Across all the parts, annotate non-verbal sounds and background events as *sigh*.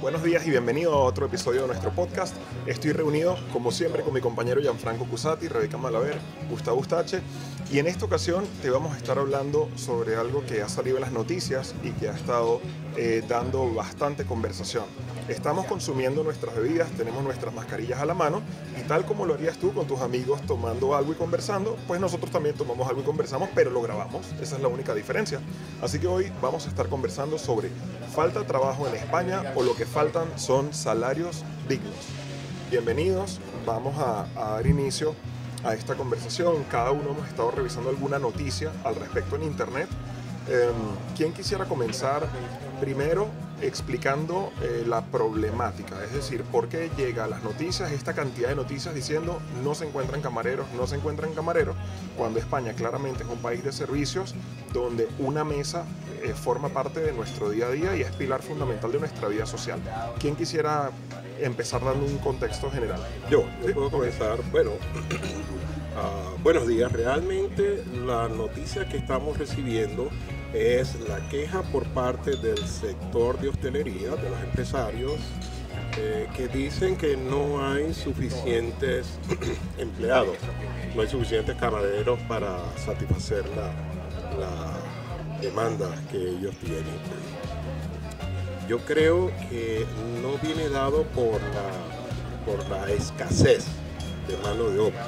Buenos días y bienvenido a otro episodio de nuestro podcast. Estoy reunido, como siempre, con mi compañero Gianfranco Cusati, Rebeca Malaver, Gustavo Ustache, y en esta ocasión te vamos a estar hablando sobre algo que ha salido en las noticias y que ha estado eh, dando bastante conversación. Estamos consumiendo nuestras bebidas, tenemos nuestras mascarillas a la mano y tal como lo harías tú con tus amigos tomando algo y conversando, pues nosotros también tomamos algo y conversamos, pero lo grabamos. Esa es la única diferencia. Así que hoy vamos a estar conversando sobre falta trabajo en España o lo que faltan son salarios dignos. Bienvenidos, vamos a dar inicio a esta conversación. Cada uno hemos estado revisando alguna noticia al respecto en internet. Eh, ¿Quién quisiera comenzar primero explicando eh, la problemática? Es decir, ¿por qué llega a las noticias esta cantidad de noticias diciendo no se encuentran camareros, no se encuentran camareros, cuando España claramente es un país de servicios donde una mesa eh, forma parte de nuestro día a día y es pilar fundamental de nuestra vida social? ¿Quién quisiera empezar dando un contexto general? Yo, yo puedo comenzar. Bueno, uh, buenos días. Realmente la noticia que estamos recibiendo es la queja por parte del sector de hostelería, de los empresarios, eh, que dicen que no hay suficientes *clears throat* empleados, no hay suficientes camareros para satisfacer la, la demanda que ellos tienen. Yo creo que no viene dado por la, por la escasez de mano de obra.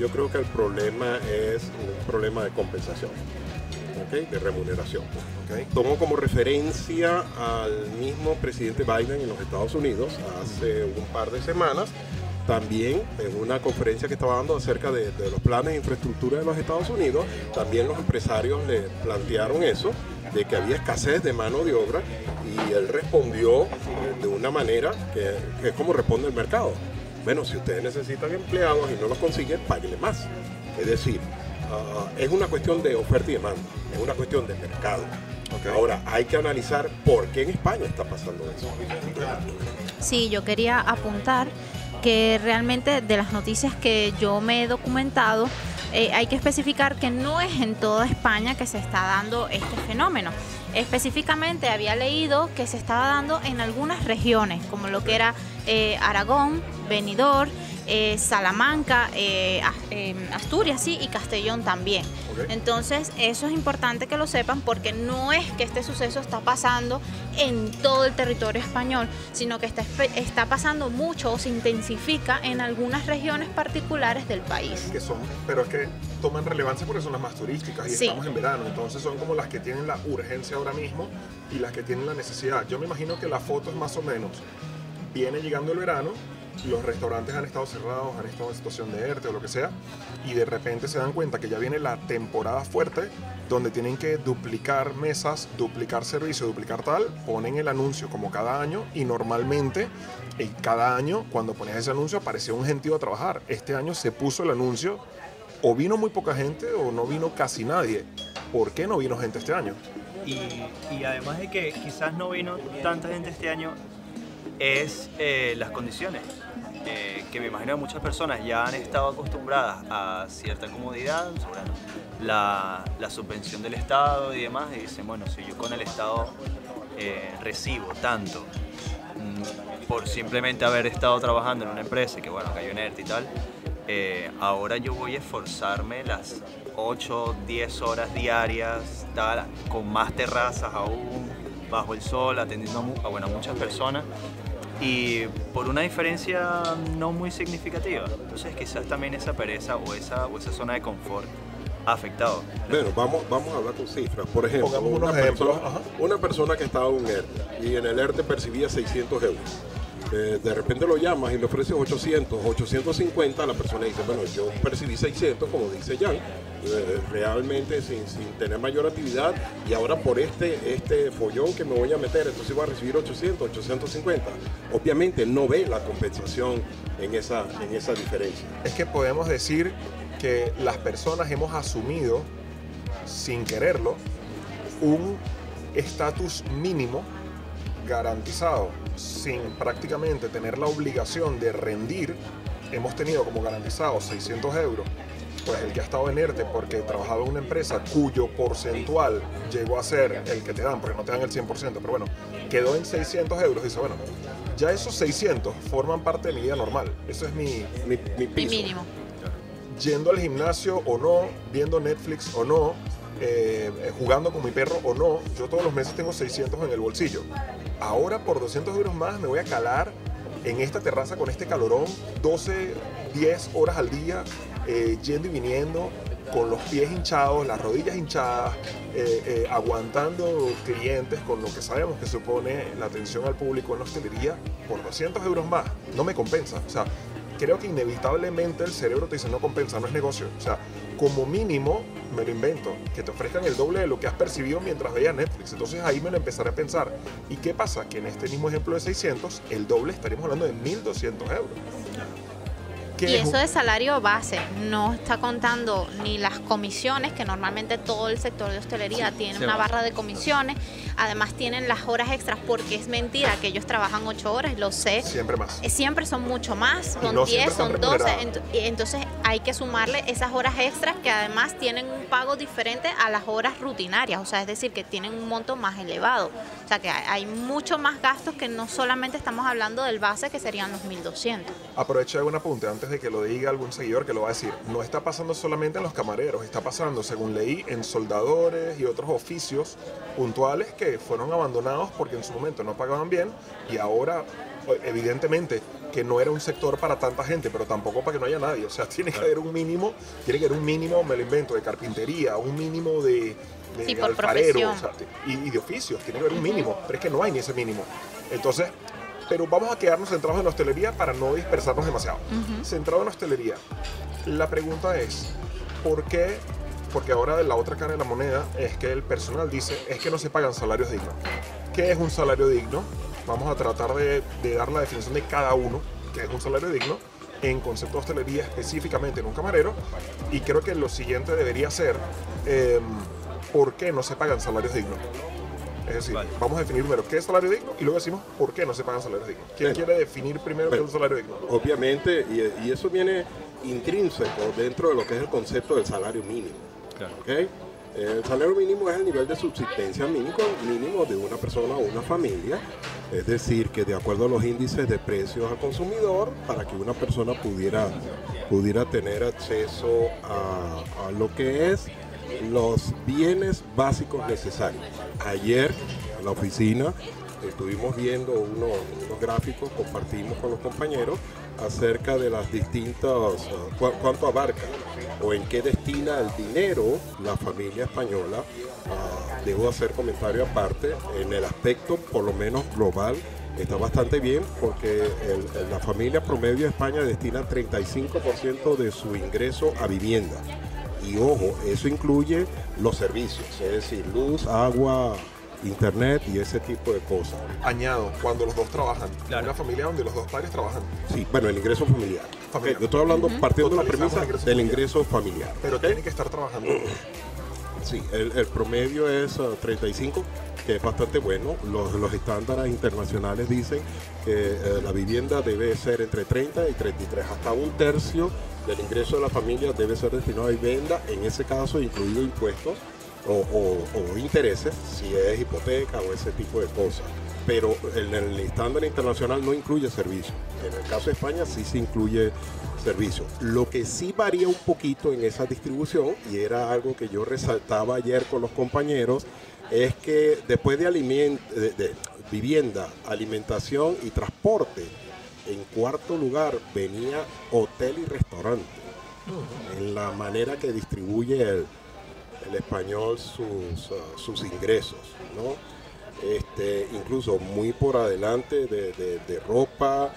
Yo creo que el problema es un problema de compensación, ¿okay? de remuneración. ¿okay? Tomo como referencia al mismo presidente Biden en los Estados Unidos hace un par de semanas, también en una conferencia que estaba dando acerca de, de, los planes de infraestructura de los Estados Unidos, también los empresarios le plantearon eso, de que había escasez de mano de obra y él respondió de una manera que, que es como responde el mercado. Bueno, si ustedes necesitan empleados y no los consiguen, páguenle más. Es decir, uh, es una cuestión de oferta y demanda, es una cuestión de mercado. Okay. Ahora, hay que analizar por qué en España está pasando eso. Sí, yo quería apuntar que realmente de las noticias que yo me he documentado, eh, hay que especificar que no es en toda España que se está dando este fenómeno. Específicamente había leído que se estaba dando en algunas regiones, como lo que era eh, Aragón, Benidorm, eh, Salamanca, eh, Asturias sí, y Castellón también. Okay. Entonces eso es importante que lo sepan porque no es que este suceso está pasando en todo el territorio español, sino que está, está pasando mucho o se intensifica en algunas regiones particulares del país. Que son, pero es que toman relevancia porque son las más turísticas y sí. estamos en verano, entonces son como las que tienen la urgencia ahora mismo y las que tienen la necesidad. Yo me imagino que la foto es más o menos, viene llegando el verano, los restaurantes han estado cerrados, han estado en situación de ERTE o lo que sea, y de repente se dan cuenta que ya viene la temporada fuerte, donde tienen que duplicar mesas, duplicar servicio, duplicar tal, ponen el anuncio como cada año, y normalmente eh, cada año cuando pones ese anuncio aparecía un gentío a trabajar. Este año se puso el anuncio, o vino muy poca gente o no vino casi nadie. ¿Por qué no vino gente este año? Y, y además de que quizás no vino tanta gente este año, es eh, las condiciones. Eh, que me imagino que muchas personas ya han estado acostumbradas a cierta comodidad la, la, subvención del Estado y demás, y dicen, bueno, si yo con el Estado eh, recibo tanto mmm, por simplemente haber estado trabajando en una empresa que, bueno, cayó en y tal, eh, ahora yo voy a esforzarme las 8, 10 horas diarias, tal, con más terrazas aún, bajo el sol, atendiendo bueno, a muchas personas y por una diferencia no muy significativa. Entonces quizás también esa pereza o esa, o esa zona de confort ha afectado. Bueno, vamos, vamos a hablar con cifras. Por ejemplo, una persona, una persona, que estaba en un ERTE y en el ERTE percibía 600 euros. Eh, de repente lo llamas y le ofreces 800, 850, la persona dice, bueno, yo percibí 600, como dice Jan, eh, realmente sin, sin, tener mayor actividad y ahora por este, este follón que me voy a meter, entonces voy a recibir 800, 850. Obviamente no ve la compensación en esa, en esa diferencia. Es que podemos decir que las personas hemos asumido, sin quererlo, un estatus mínimo garantizado sin prácticamente tener la obligación de rendir, hemos tenido como garantizado 600 euros pues el que ha estado en ERTE porque trabajaba en una empresa cuyo porcentual llegó a ser el que te dan, porque no te dan el 100%, pero bueno, quedó en 600 euros, dice, bueno, ya esos 600 forman parte de mi vida normal. Eso es mi, mi, mi mínimo. Yendo al gimnasio o no, viendo Netflix o no, eh, eh, jugando con mi perro o no, yo todos los meses tengo 600 en el bolsillo. Ahora por 200 euros más me voy a calar en esta terraza con este calorón 12, 10 horas al día, eh, yendo y viniendo, con los pies hinchados, las rodillas hinchadas, eh, eh, aguantando clientes con lo que sabemos que supone la atención al público en la hostelería por 200 euros más. No me compensa. O sea, creo que inevitablemente el cerebro te dice no compensa, no es negocio. O sea, como mínimo, me lo invento, que te ofrezcan el doble de lo que has percibido mientras veías Netflix. Entonces ahí me lo empezaré a pensar. ¿Y qué pasa? Que en este mismo ejemplo de 600, el doble estaríamos hablando de 1.200 euros. Y es eso de salario base no está contando ni las comisiones, que normalmente todo el sector de hostelería tiene una barra de comisiones. Además tienen las horas extras porque es mentira que ellos trabajan ocho horas, lo sé. Siempre más. Eh, Siempre son mucho más, son no 10, siempre están son 12. remuneradas. ent- y entonces hay que sumarle esas horas extras que además tienen un pago diferente a las horas rutinarias. O sea, es decir, que tienen un monto más elevado. O sea, que hay, mucho más gastos que no solamente estamos hablando del base, que serían los 1200. Aprovecho de un apunte antes de que lo diga algún seguidor que lo va a decir. No está pasando solamente en los camareros, está pasando, según leí, en soldadores y otros oficios puntuales que fueron abandonados porque en su momento no pagaban bien y ahora, evidentemente, que no era un sector para tanta gente, pero tampoco para que no haya nadie. O sea, tiene que haber un mínimo, tiene que haber un mínimo, me lo invento, de carpintería, un mínimo de, de Sí, alfarero, profesión. o sea, y, y de oficios, tiene que haber un mínimo, pero es que no hay ni ese mínimo. Entonces, pero vamos a quedarnos centrados en la hostelería para no dispersarnos demasiado. Centrado en la hostelería, la pregunta es, ¿por qué? Porque ahora la otra cara de la moneda es que el personal dice, es que no se pagan salarios dignos. ¿Qué es un salario digno? Vamos a tratar de, de dar la definición de cada uno, que es un salario digno, en concepto de hostelería específicamente en un camarero. Y creo que lo siguiente debería ser, em, ¿por qué no se pagan salarios dignos? Es decir, Vale. vamos a definir primero qué es salario digno y luego decimos por qué no se pagan salarios dignos. ¿Quién quiere definir primero qué es un salario digno? Obviamente, y, y eso viene intrínseco dentro de lo que es el concepto del salario mínimo. Claro. ¿ok? El salario mínimo es el nivel de subsistencia mínimo, mínimo de una persona o una familia, es decir, que de acuerdo a los índices de precios al consumidor, para que una persona pudiera, pudiera tener acceso a, a lo que es los bienes básicos necesarios. Ayer en la oficina estuvimos viendo unos, gráficos, compartimos con los compañeros acerca de las distintas, cu- cuánto abarca o en qué destina el dinero la familia española. Ah, debo hacer comentario aparte, en el aspecto por lo menos global está bastante bien porque la familia promedio de España destina 35% de su ingreso a vivienda. Y ojo, eso incluye los servicios, es decir, luz, agua, internet y ese tipo de cosas. Añado, cuando los dos trabajan. Claro. Una familia donde los dos padres trabajan. Sí, bueno, el ingreso familiar. Yo estoy hablando partiendo de la premisa ingreso del ingreso familiar. Pero ¿ok? tienen que estar trabajando. *clears throat* Sí, el, el promedio es ah, 35, que es bastante bueno. Los, los estándares internacionales dicen que eh, la vivienda debe ser entre 30 y 33, hasta un tercio del ingreso de la familia debe ser destinado a vivienda, en ese caso incluido impuestos o, o- o intereses, si es hipoteca o ese tipo de cosas. Pero en el estándar internacional no incluye servicios. En el caso de España sí se incluye servicio. Lo que sí varía un poquito en esa distribución, y era algo que yo resaltaba ayer con los compañeros, es que después de, aliment- de- de vivienda, alimentación y transporte, en cuarto lugar venía hotel y restaurante. En la manera que distribuye el, el español sus, uh, sus ingresos, ¿no? Este, incluso muy por adelante de, de- de ropa,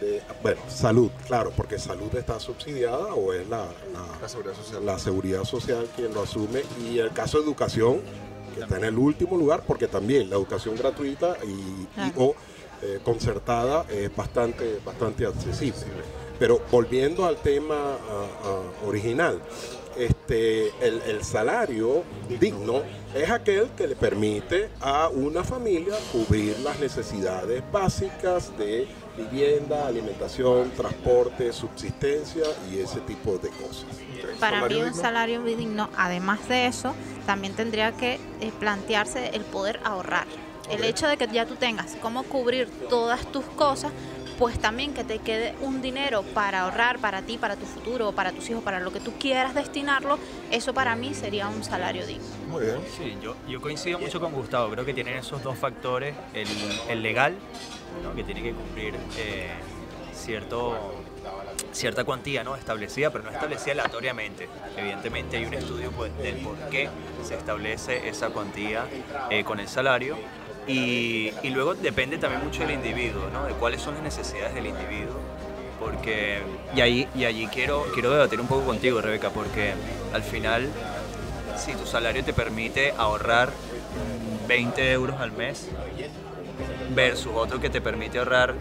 de, bueno, salud, claro, porque salud está subsidiada o es la, la- La seguridad social. la seguridad social quien lo asume y el caso de educación que está en el último lugar porque también la educación gratuita y, o eh, concertada es bastante bastante accesible pero volviendo al tema ah, ah, original este, el, el salario digno es aquel que le permite a una familia cubrir las necesidades básicas de vivienda, alimentación, transporte, subsistencia y ese tipo de cosas. Para mí un digno. salario digno, además de eso, también tendría que eh, plantearse el poder ahorrar. El hecho de que ya tú tengas cómo cubrir todas tus cosas, pues también que te quede un dinero para ahorrar para ti, para tu futuro, para tus hijos, para lo que tú quieras destinarlo, eso para mí sería un salario digno. Muy bien. Sí, yo, yo coincido mucho con Gustavo. Creo que tienen esos dos factores. El, el legal, ¿no? que tiene que cumplir eh, cierto, cierta cuantía ¿no? establecida, pero no establecida aleatoriamente. Evidentemente hay un estudio pues, del por qué se establece esa cuantía eh, con el salario. Y, y luego depende también mucho del individuo, ¿no? de cuáles son las necesidades del individuo. Porque, y, ahí, y allí quiero, quiero debatir un poco contigo, Rebeca, porque al final si tu salario te permite ahorrar mm, 20 euros al mes versus otro que te permite ahorrar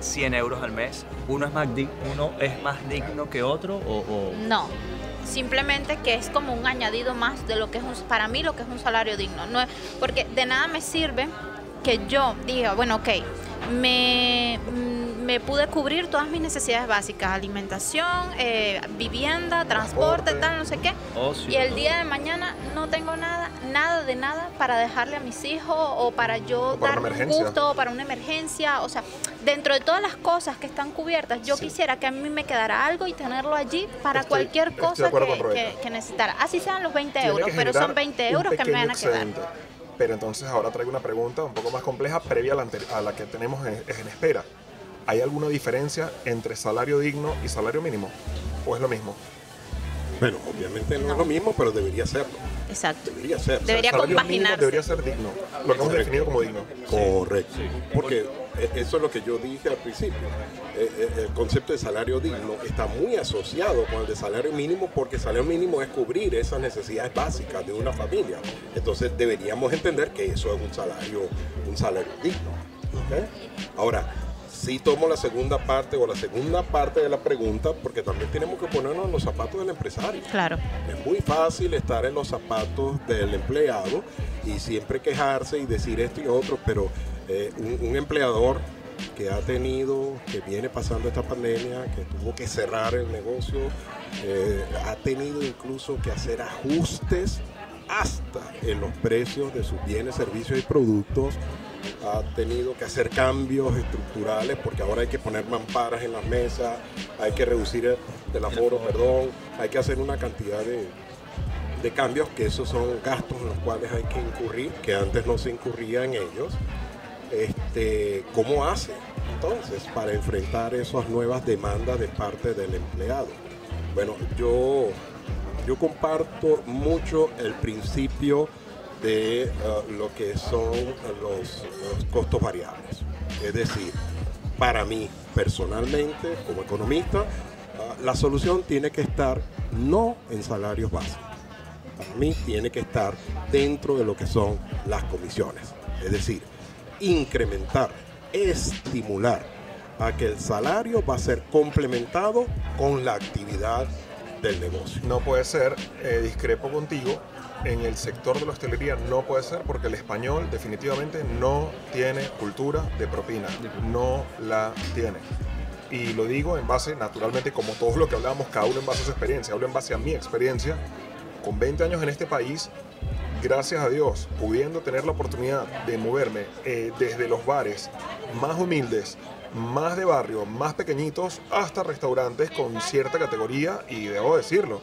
100 euros al mes, uno es más, dig- uno es más digno que otro o, o- No, simplemente que es como un añadido más de lo que es un, para mí lo que es un salario digno. No es, porque de nada me sirve que yo diga, bueno, ok, me, mm, me pude cubrir todas mis necesidades básicas, alimentación, eh, vivienda, transporte, tal, no sé qué. ocio. Y el día de mañana no tengo nada, nada de nada para dejarle a mis hijos o para yo darme un gusto o para una emergencia. O sea, dentro de todas las cosas que están cubiertas, yo Sí. quisiera que a mí me quedara algo y tenerlo allí para Estoy- cualquier cosa que, necesitara. Así sean los 20 Tiene euros, pero son 20 un euros que me van a quedar. Pero entonces ahora traigo una pregunta un poco más compleja previa a la, ante- a la que tenemos en, en espera. ¿Hay alguna diferencia entre salario digno y salario mínimo? ¿O es lo mismo? Bueno, obviamente no, No. es lo mismo, pero debería serlo. Exacto. Debería ser. Debería mínimo compaginarse. debería ser digno. Lo que hemos definido como digno. Correcto. Porque eso es lo que yo dije al principio. Eh, eh, El concepto de salario digno está muy asociado con el de salario mínimo porque el salario mínimo es cubrir esas necesidades básicas de una familia. Entonces deberíamos entender que eso es un salario, un salario digno. Ahora, sí tomo la segunda parte o la segunda parte de la pregunta porque también tenemos que ponernos en los zapatos del empresario. Claro. Es muy fácil estar en los zapatos del empleado y siempre quejarse y decir esto y otro, pero eh, un, un empleador que ha tenido, que viene pasando esta pandemia, que tuvo que cerrar el negocio, eh, ha tenido incluso que hacer ajustes hasta en los precios de sus bienes, servicios y productos, ha tenido que hacer cambios estructurales porque ahora hay que poner mamparas en las mesas, hay que reducir el, el aforo, perdón, hay que hacer una cantidad de, de cambios que esos son gastos en los cuales hay que incurrir, que antes no se incurría en ellos. Este, ¿Cómo hace entonces para enfrentar esas nuevas demandas de parte del empleado? Bueno, yo, yo comparto mucho el principio de eh, lo que son los, costos variables. Es decir, para mí personalmente, como economista, ah, la solución tiene que estar no en salarios básicos. Para mí tiene que estar dentro de lo que son las comisiones. Es decir, incrementar, estimular a que el salario va a ser complementado con la actividad del negocio. No puede ser, eh, discrepo contigo, en el sector de la hostelería no puede ser porque el español definitivamente no tiene cultura de propina, no la tiene. Y lo digo en base, naturalmente, como todo lo que hablamos, cada uno en base a su experiencia, hablo en base a mi experiencia, con 20 años en este país, gracias a Dios, pudiendo tener la oportunidad de moverme eh, desde los bares más humildes, más de barrio, más pequeñitos, hasta restaurantes con cierta categoría, y debo decirlo,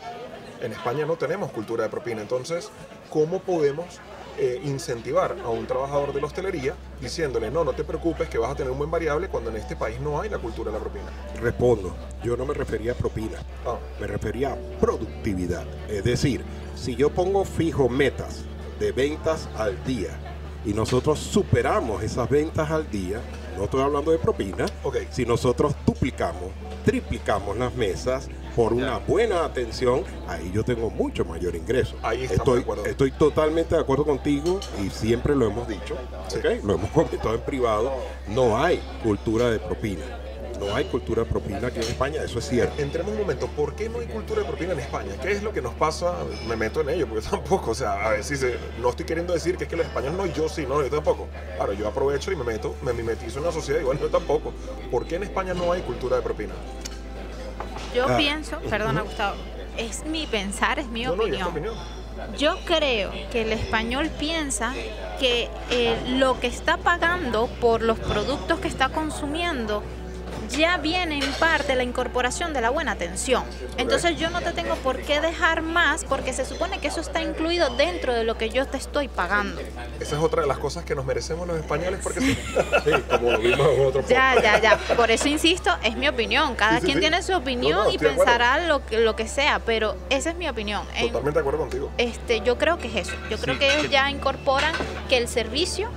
en España no tenemos cultura de propina, entonces, ¿cómo podemos eh, incentivar a un trabajador de la hostelería diciéndole, no, no te preocupes que vas a tener un buen variable cuando en este país no hay la cultura de la propina? Respondo, yo no me refería a propina, Ah, me refería a productividad. Es decir, si yo pongo fijo metas de ventas al día y nosotros superamos esas ventas al día, no estoy hablando de propina, si nosotros duplicamos, triplicamos las mesas por una buena atención, ahí yo tengo mucho mayor ingreso. Ahí estoy, de estoy totalmente de acuerdo contigo y siempre lo hemos dicho, lo hemos *laughs* comentado en privado, no hay cultura de propina. No hay cultura de propina aquí en España, eso es cierto. Entremos un momento, ¿por qué no hay cultura de propina en España? ¿Qué es lo que nos pasa? Me meto en ello, porque *laughs* tampoco, o sea, a ver si se, no estoy queriendo decir que es que los españoles no, yo sí, no, yo tampoco. Claro, yo aprovecho y me meto, me mimetizo en la sociedad, igual yo tampoco. ¿Por qué en España no hay cultura de propina? Yo Ah. pienso, perdona Gustavo, es mi pensar, es mi No, no, opinión. opinión. Yo creo que el español piensa que eh, lo que está pagando por los productos que está consumiendo ya viene en parte la incorporación de la buena atención. Entonces yo no te tengo por qué dejar más porque se supone que eso está incluido dentro de lo que yo te estoy pagando. Esa es otra de las cosas que nos merecemos los españoles, porque sí. Sí, como lo vimos en otro Ya, ya, ya. Por eso insisto, es mi opinión. Cada Sí, quien sí. tiene su opinión No, no, y pensará lo que, lo que sea, pero esa es mi opinión. En- Totalmente de acuerdo contigo. este, yo creo que es eso. Yo creo que ellos ya incorporan que el servicio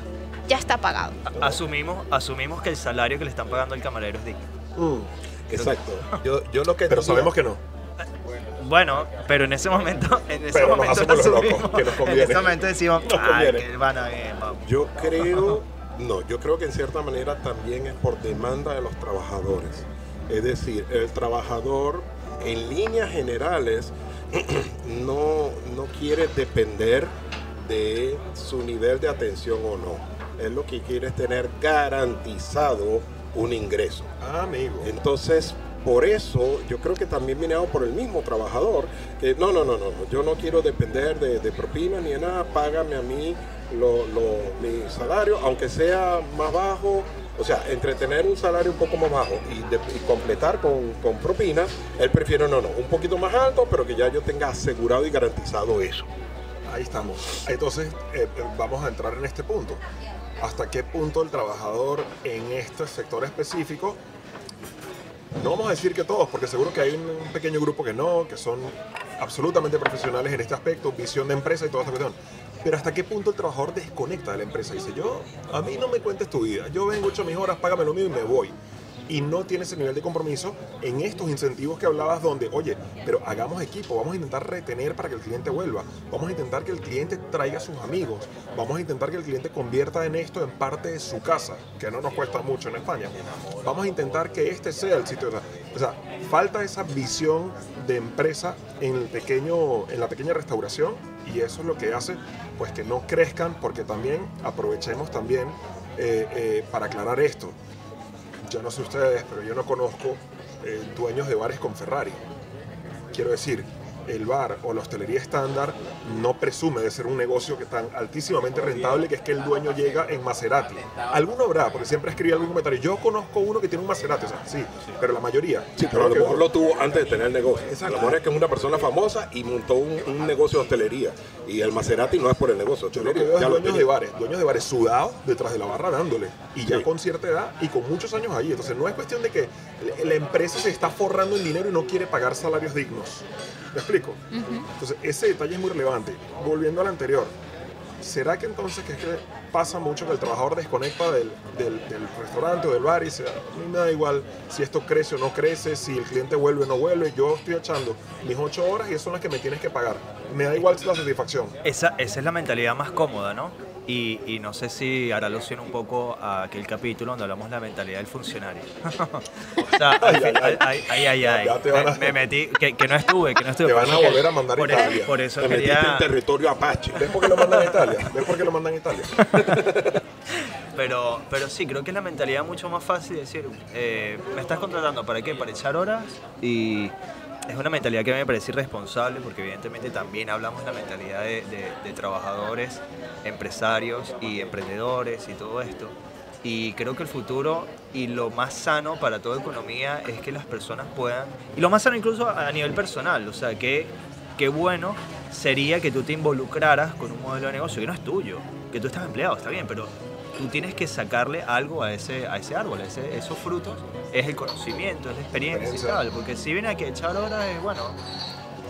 ya está pagado. Asumimos, asumimos que el salario que le están pagando al camarero es digno. Mm, Exacto. Yo, yo lo que Pero diría- sabemos que no. Bueno, pero en ese momento, en ese Pero nos momento locos, asumimos- que nos en ese momento decimos, Nos ay, conviene". que van a bien, vamos. Yo creo, no, yo creo que en cierta manera también es por demanda de los trabajadores. Es decir, el trabajador en líneas generales *clears throat* no, no quiere depender de su nivel de atención o no. Él lo que quiere es tener garantizado un ingreso. Ah, amigo. Entonces, por eso yo creo que también viene por el mismo trabajador, que no, no, no, no, yo no quiero depender de, de propina ni de nada, págame a mí lo, lo- mi salario, aunque sea más bajo, o sea, entre tener un salario un poco más bajo y, de- y completar con, con propina, él prefiere, no, no, un poquito más alto, pero que ya yo tenga asegurado y garantizado eso. Ahí estamos. Entonces, eh, eh, vamos a entrar en este punto. ¿Hasta qué punto el trabajador en este sector específico, no vamos a decir que todos, porque seguro que hay un pequeño grupo que no, que son absolutamente profesionales en este aspecto, visión de empresa y toda esta cuestión. Pero hasta qué punto el trabajador desconecta de la empresa y dice, yo, a mí no me cuentes tu vida, yo vengo, hecho mis horas, págame lo mío y me voy. Y no tiene ese nivel de compromiso en estos incentivos que hablabas donde, oye, pero hagamos equipo, vamos a intentar retener para que el cliente vuelva, vamos a intentar que el cliente traiga a sus amigos, vamos a intentar que el cliente convierta en esto en parte de su casa, que no nos cuesta mucho en España. Vamos a intentar que este sea el sitio. O sea, falta esa visión de empresa en, el pequeño, en la pequeña restauración y eso es lo que hace pues que no crezcan porque también aprovechemos también eh, eh, para aclarar esto. Yo no sé ustedes, pero yo no conozco eh, dueños de bares con Ferrari. Quiero decir, el bar o la hostelería estándar no presume de ser un negocio que tan altísimamente rentable que es que el dueño llega en Maserati. Alguno habrá, porque siempre escribí algún comentario. Yo conozco uno que tiene un Maserati, o sea, sí, pero la mayoría. Sí, pero a lo mejor lo tuvo antes de tener el negocio. A lo mejor es que es una persona famosa y montó un, un negocio de hostelería. Y el Maserati no es por el negocio Yo lo que veo es ya dueños de bares, dueños de bares sudados detrás de la barra dándole. Y ya Sí. con cierta edad y con muchos años ahí. Entonces no es cuestión de que la empresa se está forrando en dinero y no quiere pagar salarios dignos. ¿Me explico? Entonces ese detalle es muy relevante. Volviendo al anterior, ¿será que entonces que es que pasa mucho que el trabajador desconecta del, del- restaurante o del bar y dice, a mí me da igual si esto crece o no crece, si el cliente vuelve o no vuelve, yo estoy echando mis ocho horas y esas son las que me tienes que pagar. Me da igual la satisfacción. Esa, esa es la mentalidad más cómoda, ¿no? Y, y no sé si hará alusión un poco a aquel capítulo donde hablamos de la mentalidad del funcionario. *laughs* o sea, Ay, ay, ay, ay, Me, me metí, que, que no estuve, que no estuve. Te van a volver a mandar a Italia. Por eso Te metiste quería... en territorio apache. ¿Ves por qué lo mandan a Italia? ¿Ves por qué lo mandan a Italia? *laughs* Pero, pero sí, creo que es la mentalidad mucho más fácil de decir, eh, me estás contratando para qué, para echar horas y es una mentalidad que a mí me parece irresponsable porque evidentemente también hablamos de la mentalidad de, de- trabajadores, empresarios y emprendedores y todo esto. Y creo que el futuro y lo más sano para toda economía es que las personas puedan, y lo más sano incluso a a nivel personal, o sea, que qué bueno sería que tú te involucraras con un modelo de negocio que no es tuyo, que tú estás empleado, está bien, pero tú tienes que sacarle algo a ese, a ese árbol, a ese- esos frutos, es el conocimiento, es la experiencia y tal, porque si viene a que echar horas, es bueno,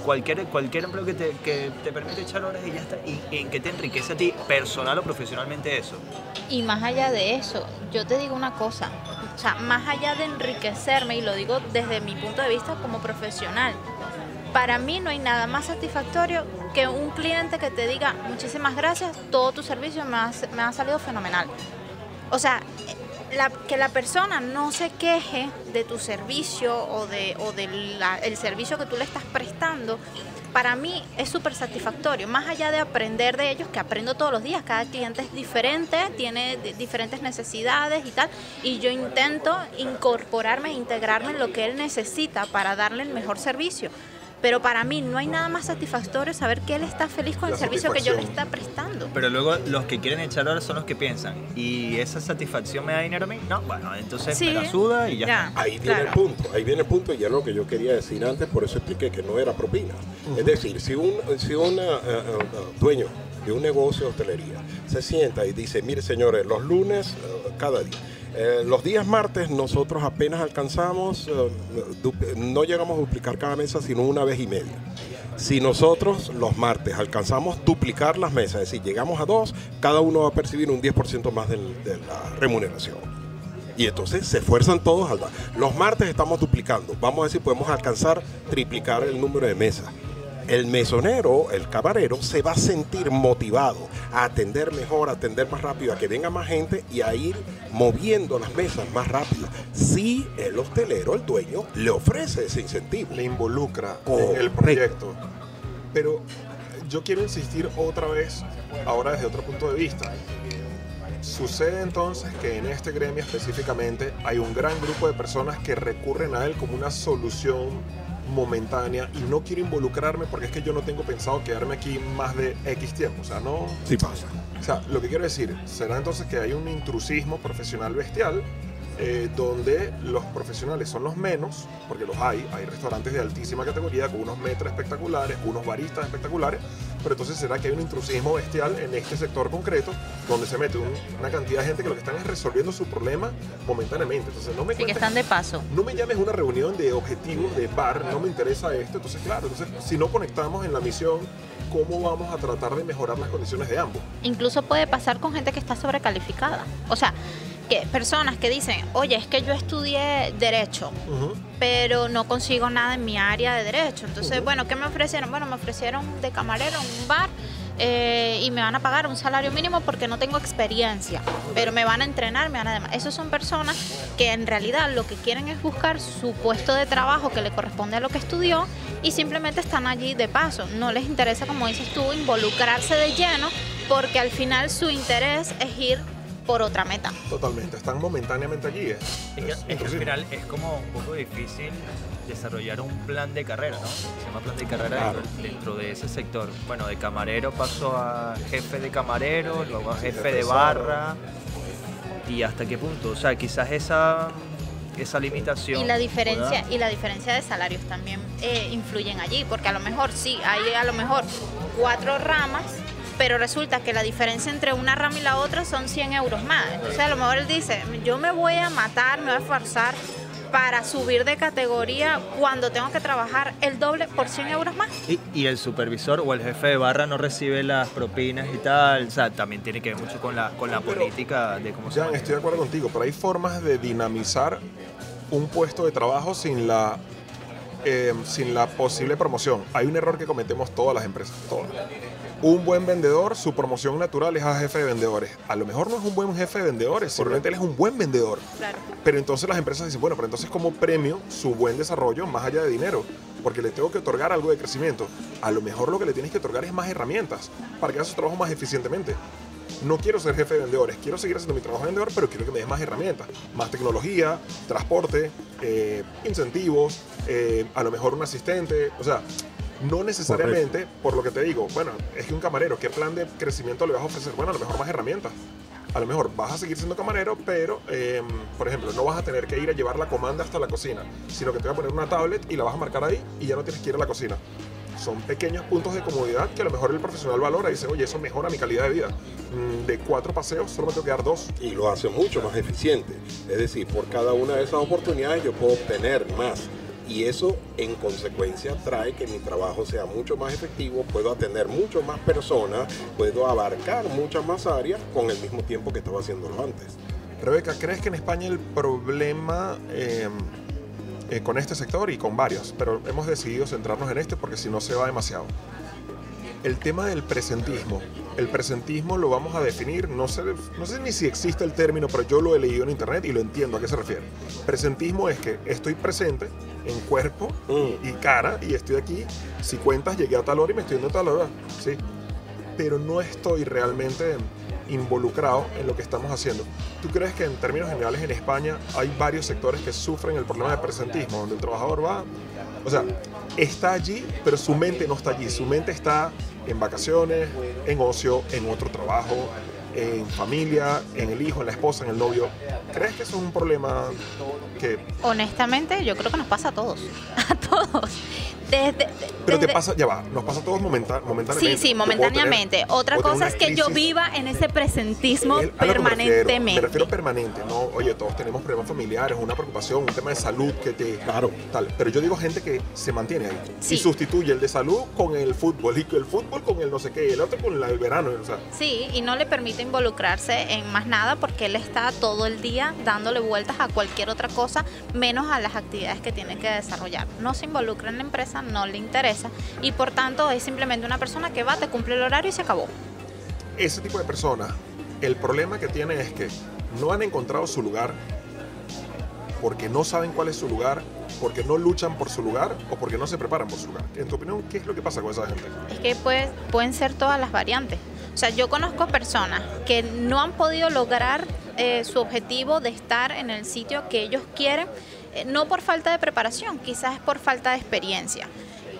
cualquier, cualquier empleo que te, que te permite echar horas y ya está, y, y en que te enriquece a ti personal o profesionalmente eso. Y más allá de eso, yo te digo una cosa, o sea, más allá de enriquecerme, y lo digo desde mi punto de vista como profesional, para mí no hay nada más satisfactorio que un cliente que te diga muchísimas gracias, todo tu servicio me ha, me ha salido fenomenal. O sea, la, que la persona no se queje de tu servicio o de o del el servicio que tú le estás prestando, para mí es súper satisfactorio. Más allá de aprender de ellos, que aprendo todos los días, cada cliente es diferente, tiene diferentes necesidades y tal, y yo intento incorporarme, integrarme en lo que él necesita para darle el mejor servicio. Pero para mí no hay nada más satisfactorio saber que él está feliz con el servicio que yo le está prestando. Pero luego los que quieren echar horas son los que piensan, ¿y esa satisfacción me da dinero a mí? No, bueno, entonces me la suda y ya. Ahí viene el punto, ahí viene el punto y ya lo que yo quería decir antes, por eso expliqué que no era propina. Es decir, si un si una, eh, eh, eh, dueño de un negocio de hostelería se sienta y dice, mire señores, los lunes, cada día, eh, los días martes nosotros apenas alcanzamos, eh, no llegamos a duplicar cada mesa, sino una vez y media. Si nosotros los martes alcanzamos duplicar las mesas, es decir, llegamos a dos, cada uno va a percibir un 10% más de la remuneración. Y entonces se esfuerzan todos. Los martes estamos duplicando. Vamos a decir, podemos alcanzar triplicar el número de mesas el mesonero, el camarero, se va a sentir motivado a atender mejor, a atender más rápido, a que venga más gente y a ir moviendo las mesas más rápido. Si el hostelero, el dueño, le ofrece ese incentivo. Le involucra en el proyecto. Pero yo quiero insistir otra vez, ahora desde otro punto de vista. Sucede entonces que en este gremio específicamente hay un gran grupo de personas que recurren a él como una solución momentánea y no quiero involucrarme porque es que yo no tengo pensado quedarme aquí más de X tiempo. O sea, no. Sí pasa. O sea, lo que quiero decir, será entonces que hay un intrusismo profesional bestial eh, donde los profesionales son los menos, porque los hay, hay restaurantes de altísima categoría con unos metros espectaculares, unos baristas espectaculares, pero entonces será que hay un intrusismo bestial en este sector concreto donde se mete una cantidad de gente que lo que están es resolviendo su problema momentáneamente. Entonces no me sí, que están de paso. No me llames una reunión de objetivos, de bar, no me interesa esto. Entonces, claro, entonces si no conectamos en la misión, ¿cómo vamos a tratar de mejorar las condiciones de ambos? Incluso puede pasar con gente que está sobrecalificada. O sea, personas que dicen, oye, es que yo estudié derecho, pero no consigo nada en mi área de derecho. Entonces, bueno, ¿qué me ofrecieron? Bueno, me ofrecieron de camarero en un bar. Eh, y me van a pagar un salario mínimo porque no tengo experiencia, pero me van a entrenar, me van a demás. Esas son personas que en realidad lo que quieren es buscar su puesto de trabajo que le corresponde a lo que estudió y simplemente están allí de paso. No les interesa, como dices tú, involucrarse de lleno porque al final su interés es ir por otra meta. Totalmente, están momentáneamente allí. Es, que, al final es como un poco difícil desarrollar un plan de carrera, ¿no? Se llama plan de carrera dentro de ese sector. Bueno, de camarero pasó a jefe de camarero, luego a jefe de barra. ¿Y hasta qué punto? O sea, quizás esa esa limitación. Y la diferencia, y la diferencia de salarios también eh, influyen allí, porque a lo mejor sí, hay a lo mejor cuatro ramas pero resulta que la diferencia entre una rama y la otra son 100 euros más. Entonces a lo mejor él dice, yo me voy a matar, me voy a esforzar para subir de categoría cuando tengo que trabajar el doble por 100 euros más. Y, el supervisor o el jefe de barra no recibe las propinas y tal. O sea, también tiene que ver mucho con la, con la política de cómo se... Jan, estoy de acuerdo contigo, pero hay formas de dinamizar un puesto de trabajo sin la, eh, sin la posible promoción. Hay un error que cometemos todas las empresas, todas un buen vendedor, su promoción natural es a jefe de vendedores. A lo mejor no es un buen jefe de vendedores, simplemente él es un buen vendedor. Claro. Pero entonces las empresas dicen, bueno, pero entonces como premio su buen desarrollo más allá de dinero, porque le tengo que otorgar algo de crecimiento. A lo mejor lo que le tienes que otorgar es más herramientas para que haga su trabajo más eficientemente. No quiero ser jefe de vendedores, quiero seguir haciendo mi trabajo de vendedor, pero quiero que me des más herramientas, más tecnología, transporte, eh, incentivos, eh, a lo mejor un asistente, o sea, no necesariamente, por lo que te digo, bueno, es que un camarero, ¿qué plan de crecimiento le vas a ofrecer? Bueno, a lo mejor más herramientas. A lo mejor vas a seguir siendo camarero, pero, em, por ejemplo, no vas a tener que ir a llevar la comanda hasta la cocina, sino que te voy a poner una tablet y la vas a marcar ahí y ya no tienes que ir a la cocina. Son pequeños puntos de comodidad que a lo mejor el profesional valora y dice, oye, eso mejora mi calidad de vida. Mm, de cuatro paseos solo me tengo que dar dos. Y lo hace mucho más eficiente. Es decir, por cada una de esas oportunidades yo puedo obtener más y eso en consecuencia trae que mi trabajo sea mucho más efectivo, puedo atender mucho más personas, puedo abarcar muchas más áreas con el mismo tiempo que estaba haciéndolo antes. Rebeca, ¿crees que en España el problema em, eh, con este sector y con varios, pero hemos decidido centrarnos en este porque si no se va demasiado? El tema del presentismo el presentismo lo vamos a definir, no sé, no sé ni si existe el término, pero yo lo he leído en internet y lo entiendo a qué se refiere. Presentismo es que estoy presente en cuerpo Mm. y cara y estoy aquí, si cuentas llegué a tal hora y me estoy yendo a tal hora, sí, pero no estoy realmente involucrado en lo que estamos haciendo. ¿Tú crees que en términos generales en España hay varios sectores que sufren el problema de presentismo, donde el trabajador va, o sea, está allí, pero su mente no está allí, su mente está en vacaciones, en ocio, en otro trabajo, en familia, en el hijo, en la esposa, en el novio. ¿Crees que eso es un problema que... Honestamente, yo creo que nos pasa a todos. *laughs* A todos. Desde, Pero te pasa, ya va, nos pasa a todos momenta- momentáneamente. Sí, sí, momentáneamente. Otra cosa es que yo viva en ese presentismo que me refiero, permanentemente. Me refiero permanente, no, oye, todos tenemos problemas familiares, una preocupación, un tema de salud que te... Claro. Tal. Pero yo digo gente que se mantiene ahí Sí. y sustituye el de salud con el fútbol y el fútbol con el no sé qué, y el otro con la- el verano, o sea, Sí, y no le permite involucrarse en más nada porque él está todo el día dándole vueltas a cualquier otra cosa, menos a las actividades que tiene que desarrollar. No se involucra en la empresa, no le interesa y por tanto es simplemente una persona que va, te cumple el horario y se acabó. ese tipo de personas, el problema que tiene es que no han encontrado su lugar porque no saben cuál es su lugar, porque no luchan por su lugar o porque no se preparan por su lugar. En tu opinión, ¿qué es lo que pasa con esa gente? Es que pues, pueden ser todas las variantes. O sea, yo conozco personas que no han podido lograr eh, su objetivo de estar en el sitio que ellos quieren, no por falta de preparación, quizás es por falta de experiencia.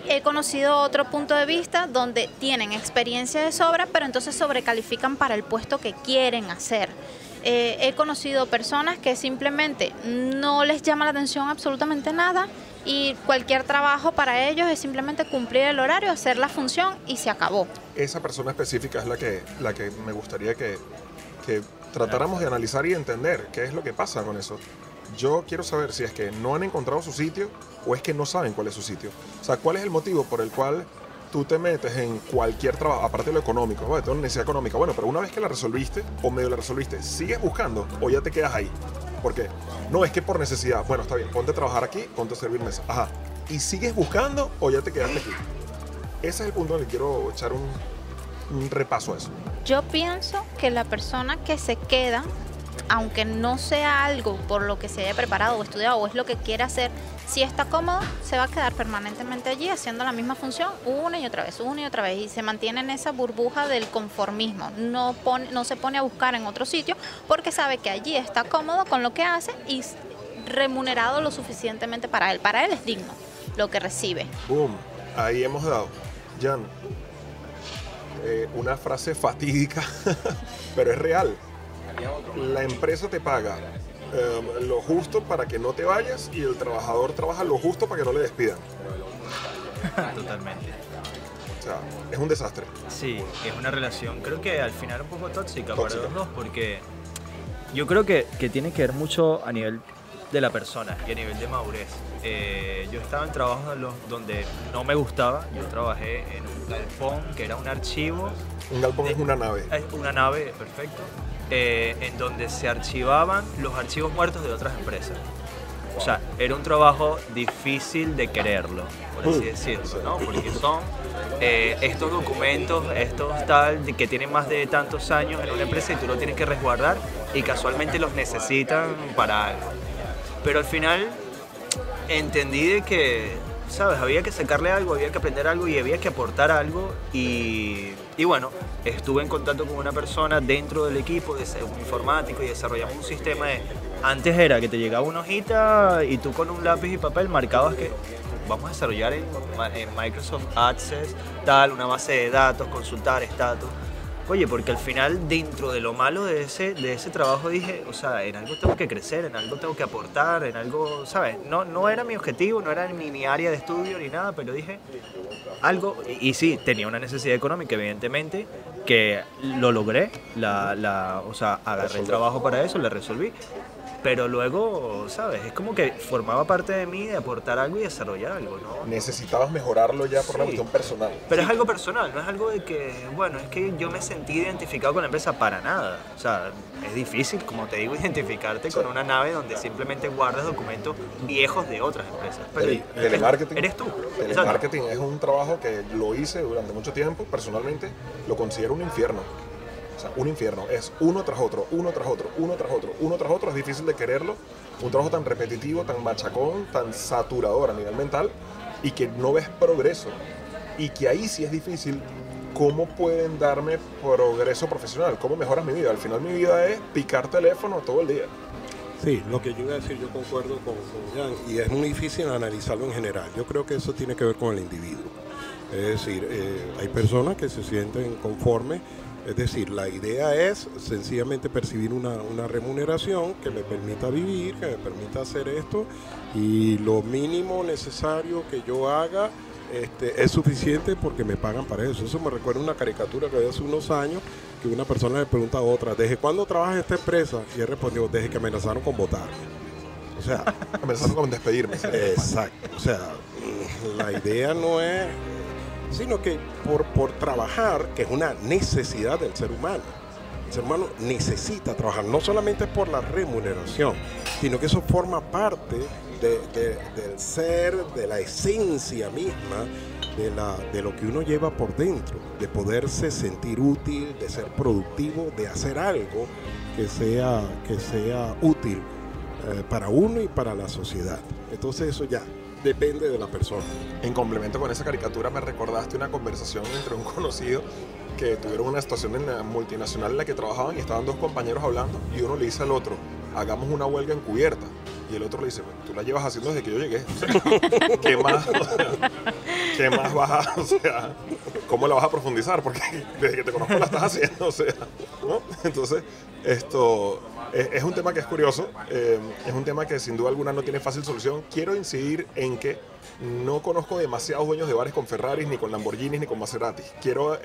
He conocido otro punto de vista donde tienen experiencia de sobra, pero entonces sobrecalifican para el puesto que quieren hacer. Eh, he conocido personas que simplemente no les llama la atención absolutamente nada y cualquier trabajo para ellos es simplemente cumplir el horario, hacer la función y se acabó. Esa persona específica es la que, la que me gustaría que tratáramos de analizar y entender qué es lo que pasa con eso. Yo quiero saber si es que no han encontrado su sitio o es que no saben cuál es su sitio. O sea, cuál es el motivo por el cual tú te metes en cualquier trabajo, aparte de lo económico, bueno, tengo una necesidad económica, bueno, pero una vez que la resolviste o medio la resolviste, ¿sigues buscando o ya te quedas ahí? ¿Por qué? No es que por necesidad, bueno, está bien, ponte a trabajar aquí, ponte a servir mesa, ajá. ¿Y sigues buscando o ya te quedaste aquí? Ese es el punto en el que quiero echar un, un repaso a eso. Yo pienso que la persona que se queda, aunque no sea algo por lo que se haya preparado o estudiado o es lo que quiere hacer, si está cómodo, se va a quedar permanentemente allí haciendo la misma función una y otra vez, una y otra vez, y se mantiene en esa burbuja del conformismo. No, se pone a buscar en otro sitio porque sabe que allí está cómodo con lo que hace y remunerado lo suficientemente para él. Para él es digno lo que recibe. Boom, ahí hemos dado. Jan, eh, una frase fatídica, *laughs* pero es real. La empresa te paga eh, lo justo para que no te vayas y el trabajador trabaja lo justo para que no le despidan. *laughs* Totalmente. O sea, es un desastre. Sí, es una relación, creo que al final un poco tóxica, Tóxica. para los dos, porque yo creo que, que tiene que ver mucho a nivel de la persona y a nivel de madurez. Eh, yo estaba en trabajos donde no me gustaba, yo trabajé en un galpón que era un archivo, Un galpón es una nave. eh, una nave, perfecto, eh, en donde se archivaban los archivos muertos de otras empresas. O sea, era un trabajo difícil de quererlo, por así Mm. decirlo, ¿no? Porque son eh, estos documentos, estos tal, que tienen más de tantos años en una empresa y tú los tienes que resguardar y casualmente los necesitan para algo. Pero al final entendí de que, ¿sabes? Había que sacarle algo, había que aprender algo y había que aportar algo. Y, y bueno, estuve en contacto con una persona dentro del equipo, de un informático, y desarrollamos un sistema de... Antes era que te llegaba una hojita y tú con un lápiz y papel marcabas que vamos a desarrollar en, en Microsoft Access tal, una base de datos, consultar estatus. Oye, porque al final dentro de lo malo de ese, de ese trabajo dije, o sea, en algo tengo que crecer, en algo tengo que aportar, en algo, ¿sabes? No, no era mi objetivo, no era ni mi área de estudio ni nada, pero dije algo, y, sí, tenía una necesidad económica, evidentemente, que lo logré, la, la, o sea, agarré el trabajo para eso, le resolví, pero luego, ¿sabes? Es como que formaba parte de mí de aportar algo y desarrollar algo, ¿no? Necesitabas mejorarlo ya por Sí. cuestión personal. Pero es algo personal, no es algo de que, bueno, es que yo me sentí identificado con la empresa para nada. O sea, es difícil, como te digo, *laughs* identificarte con una nave donde simplemente guardas documentos viejos de otras empresas. Pero eres- telemarketing. Eres tú. Exacto. Telemarketing es un trabajo que lo hice durante mucho tiempo. Personalmente lo considero un infierno. O sea, un infierno. Es uno tras otro, uno tras otro, uno tras otro, uno tras otro. Es difícil de quererlo. Un trabajo tan repetitivo, tan machacón, tan saturador a nivel mental y que no ves progreso. Y que ahí sí es difícil. ¿Cómo pueden darme progreso profesional? ¿Cómo mejoras mi vida? Al final mi vida es picar teléfono todo el día. Sí, lo que yo iba a decir, yo concuerdo con, con Jan, y es muy difícil analizarlo en general. Yo creo que eso tiene que ver con el individuo. Es decir, eh, hay personas que se sienten conformes, es decir, la idea es sencillamente percibir una, una remuneración que me permita vivir, que me permita hacer esto, y lo mínimo necesario que yo haga este, es suficiente porque me pagan para eso. Eso me recuerda una caricatura que vi hace unos años que una persona le pregunta a otra, ¿desde cuándo trabajas en esta empresa? Y él respondió, desde que amenazaron con votarme. O sea, *laughs* Empezando con despedirme. exacto. O sea, la idea no es, sino que por, por trabajar, que es una necesidad del ser humano. El ser humano necesita trabajar, no solamente por la remuneración, sino que eso forma parte de- de- del ser, de la esencia misma de, la, de lo que uno lleva por dentro, de poderse sentir útil, de ser productivo, de hacer algo que sea, que sea útil eh, para uno y para la sociedad. Entonces eso ya depende de la persona. En complemento con esa caricatura me recordaste una conversación entre un *laughs* conocido que tuvieron una situación en la multinacional en la que trabajaban y estaban dos compañeros hablando y uno le dice al otro, hagamos una huelga encubierta. Y el otro le dice, "Bueno, tú la llevas haciendo desde que yo llegué. *laughs* ¿Qué más? ¿Qué más vas a, *laughs* o sea, cómo la vas a profundizar? Porque desde que te conozco la estás haciendo, o sea, ¿no? Entonces, esto es, es un tema que es curioso, eh, es un tema que sin duda alguna no tiene fácil solución. Quiero incidir en que no conozco demasiados dueños de bares con Ferraris, ni con Lamborghinis, ni con Maserati. Quiero,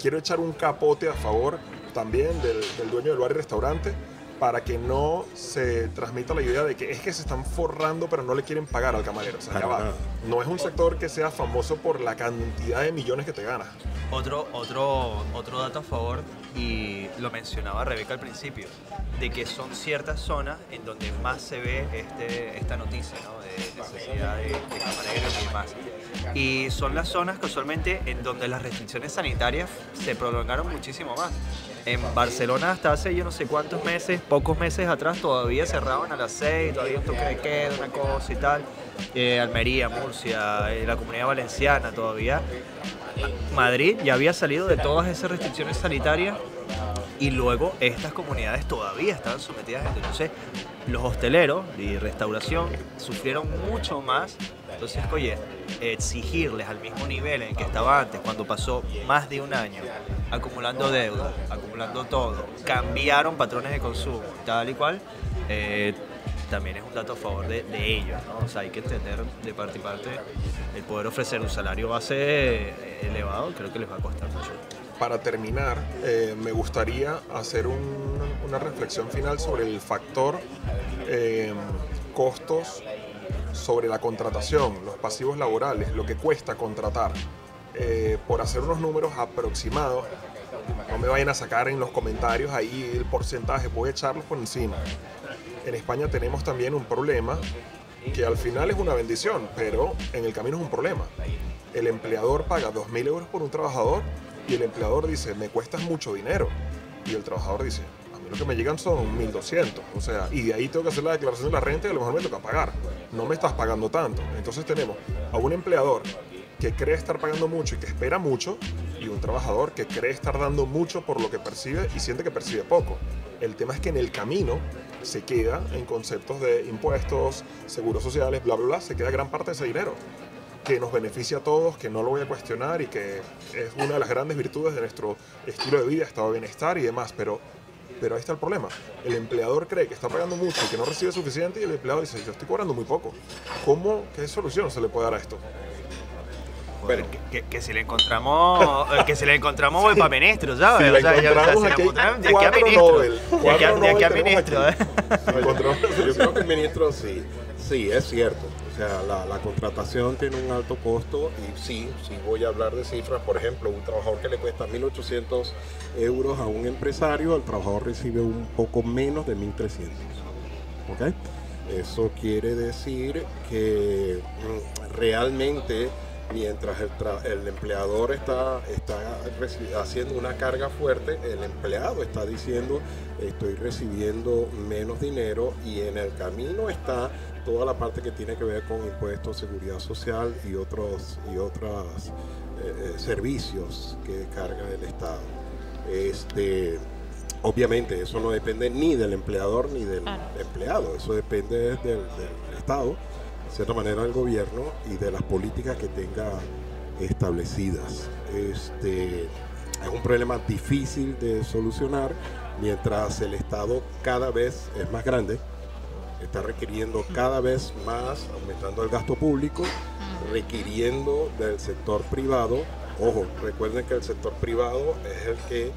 quiero echar un capote a favor también del, del dueño del bar y restaurante para que no se transmita la idea de que es que se están forrando pero no le quieren pagar al camarero. O sea, ya va. No es un sector que sea famoso por la cantidad de millones que te ganas. Otro, otro, otro dato a favor, y lo mencionaba Rebeca al principio, de que son ciertas zonas en donde más se ve este, esta noticia ¿no? de necesidad de, de camareros y demás. Y son las zonas casualmente en donde las restricciones sanitarias se prolongaron muchísimo más. En Barcelona hasta hace yo no sé cuántos meses, pocos meses atrás, todavía cerraban a las 6, todavía un toque de queda, una cosa y tal. Eh, Almería, Murcia, eh, la comunidad valenciana todavía Madrid ya había salido de todas esas restricciones sanitarias y luego estas comunidades todavía estaban sometidas a esto. Entonces, los hosteleros y restauración sufrieron mucho más. Entonces, oye, exigirles al mismo nivel en el que estaba antes, cuando pasó más de un año acumulando deuda, acumulando todo, cambiaron patrones de consumo, tal y cual, eh, también es un dato a favor de, de ellos, ¿no? O sea, hay que entender de parte y parte el poder ofrecer un salario base eh, elevado, creo que les va a costar mucho. Para terminar, eh, me gustaría hacer un- una reflexión final sobre el factor eh, costos sobre la contratación, los pasivos laborales, lo que cuesta contratar. Eh, por hacer unos números aproximados, no me vayan a sacar en los comentarios ahí el porcentaje, voy a echarlos por encima. En España tenemos también un problema que al final es una bendición, pero en el camino es un problema. El empleador paga 2.000 euros por un trabajador y el empleador dice, me cuestas mucho dinero. Y el trabajador dice, a mí lo que me llegan son 1.200. O sea, y de ahí tengo que hacer la declaración de la renta y a lo mejor me toca pagar. No me estás pagando tanto. Entonces tenemos a un empleador que cree estar pagando mucho y que espera mucho, y un trabajador que cree estar dando mucho por lo que percibe y siente que percibe poco. El tema es que en el camino se queda en conceptos de impuestos, seguros sociales, bla, bla, bla, se queda gran parte de ese dinero que nos beneficia a todos, que no lo voy a cuestionar y que es una de las grandes virtudes de nuestro estilo de vida, estado de bienestar y demás, pero, pero ahí está el problema. El empleador cree que está pagando mucho y que no recibe suficiente y el empleado dice, yo estoy cobrando muy poco. ¿Cómo, qué solución se le puede dar a esto? Bueno, Que, que si le encontramos, eh, que si le encontramos voy para ministro, ¿sabes? Si le O sea, ya- encontramos si encontramos, de aquí a cuatro. Nobel, De aquí a- de aquí ministro. ¿eh? Encontramos- Yo creo que el ministro sí, sí, es cierto. O sea, la, contratación tiene un alto costo y sí, sí voy a hablar de cifras. Por ejemplo, un trabajador que le cuesta 1.800 euros a un empresario, el trabajador recibe un poco menos de 1.300. ¿Ok? Eso quiere decir que mm, realmente mientras el, el empleador está, está haciendo una carga fuerte, el empleado está diciendo estoy recibiendo menos dinero y en el camino está toda la parte que tiene que ver con impuestos, seguridad social y otros y otros eh, eh, servicios que carga el Estado. Este, obviamente eso no depende ni del empleador ni del empleado, eso depende del, del Estado, de cierta manera del gobierno y de las políticas que tenga establecidas. Este, es un problema difícil de solucionar mientras el Estado cada vez es más grande, está requiriendo cada vez más, aumentando el gasto público, requiriendo del sector privado. Ojo, recuerden que el sector privado es el que